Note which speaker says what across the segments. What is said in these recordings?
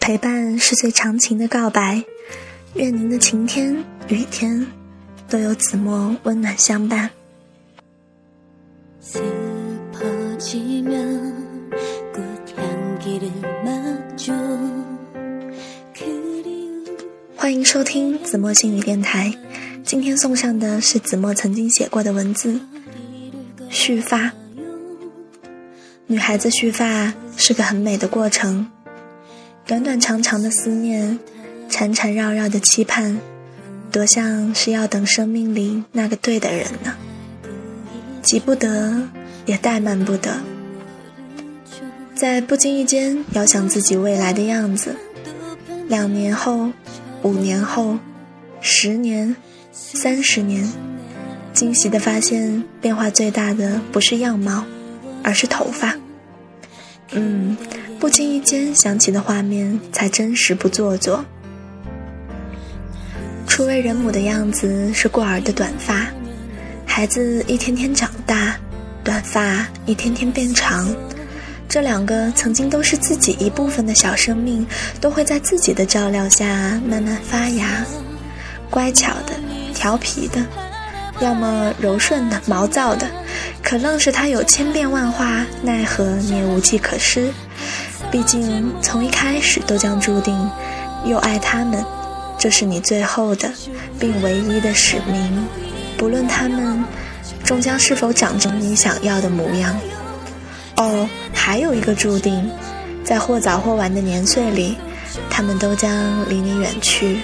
Speaker 1: 陪伴是最长情的告白，愿您的晴天雨天都有子墨温暖相伴。欢迎收听子墨心语电台，今天送上的是子墨曾经写过的文字。蓄发，女孩子蓄发是个很美的过程。短短长长的思念，缠缠绕绕的期盼，多像是要等生命里那个对的人呢。急不得，也怠慢不得，在不经意间遥想自己未来的样子。两年后，五年后，十年，三十年，惊喜的发现，变化最大的不是样貌，而是头发。嗯。不经意间想起的画面才真实不做作。初为人母的样子是过儿的短发，孩子一天天长大，短发一天天变长。这两个曾经都是自己一部分的小生命，都会在自己的照料下慢慢发芽。乖巧的，调皮的，要么柔顺的、毛躁的，可愣是他有千变万化，奈何你也无计可施。毕竟，从一开始都将注定，又爱他们，这是你最后的，并唯一的使命。不论他们，终将是否长成你想要的模样。哦，还有一个注定，在或早或晚的年岁里，他们都将离你远去，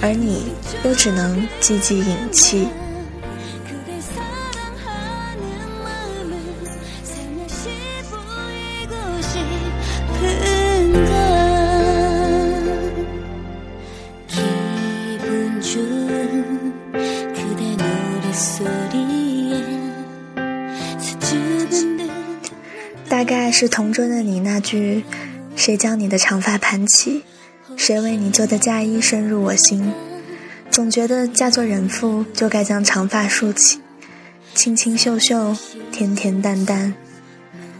Speaker 1: 而你又只能寂寂隐气。大概是同桌的你那句“谁将你的长发盘起，谁为你做的嫁衣深入我心”，总觉得嫁做人妇就该将长发竖起，清清秀秀，甜甜淡淡。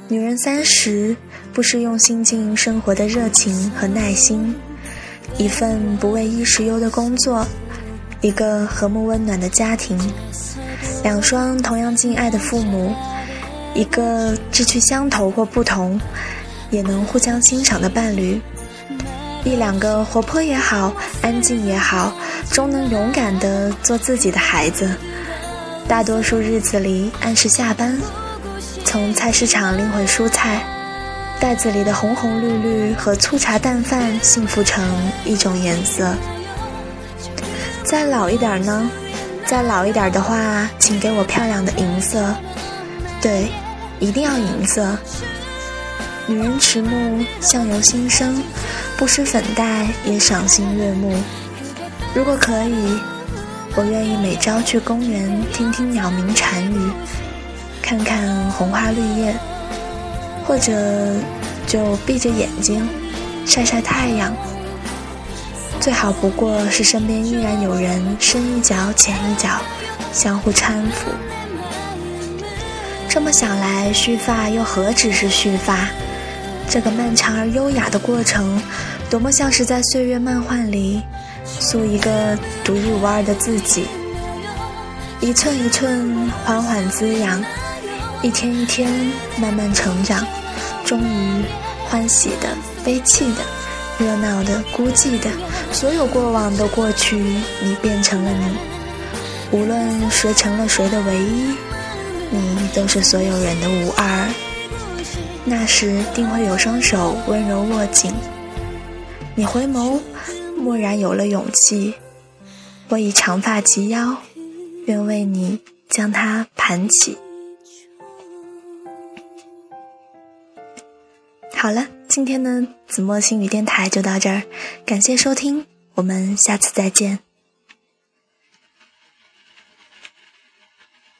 Speaker 1: 女人三十，不是用心经营生活的热情和耐心，一份不为衣食忧的工作，一个和睦温暖的家庭，两双同样敬爱的父母。一个志趣相投或不同，也能互相欣赏的伴侣，一两个活泼也好，安静也好，终能勇敢的做自己的孩子。大多数日子里，按时下班，从菜市场拎回蔬菜，袋子里的红红绿绿和粗茶淡饭幸福成一种颜色。再老一点呢？再老一点的话，请给我漂亮的银色。对。一定要银色。女人迟暮，相由心生，不施粉黛也赏心悦目。如果可以，我愿意每朝去公园听听鸟鸣蝉语，看看红花绿叶，或者就闭着眼睛晒晒太阳。最好不过是身边依然有人深一脚浅一脚，相互搀扶。这么想来，蓄发又何止是蓄发？这个漫长而优雅的过程，多么像是在岁月漫画里塑一个独一无二的自己。一寸一寸缓缓滋养，一天一天慢慢成长，终于欢喜的、悲泣的、热闹的、孤寂的，所有过往都过去，你变成了你。无论谁成了谁的唯一。你都是所有人的无二，那时定会有双手温柔握紧。你回眸，蓦然有了勇气。我以长发及腰，愿为你将它盘起。好了，今天的子墨心语电台就到这儿，感谢收听，我们下次再见。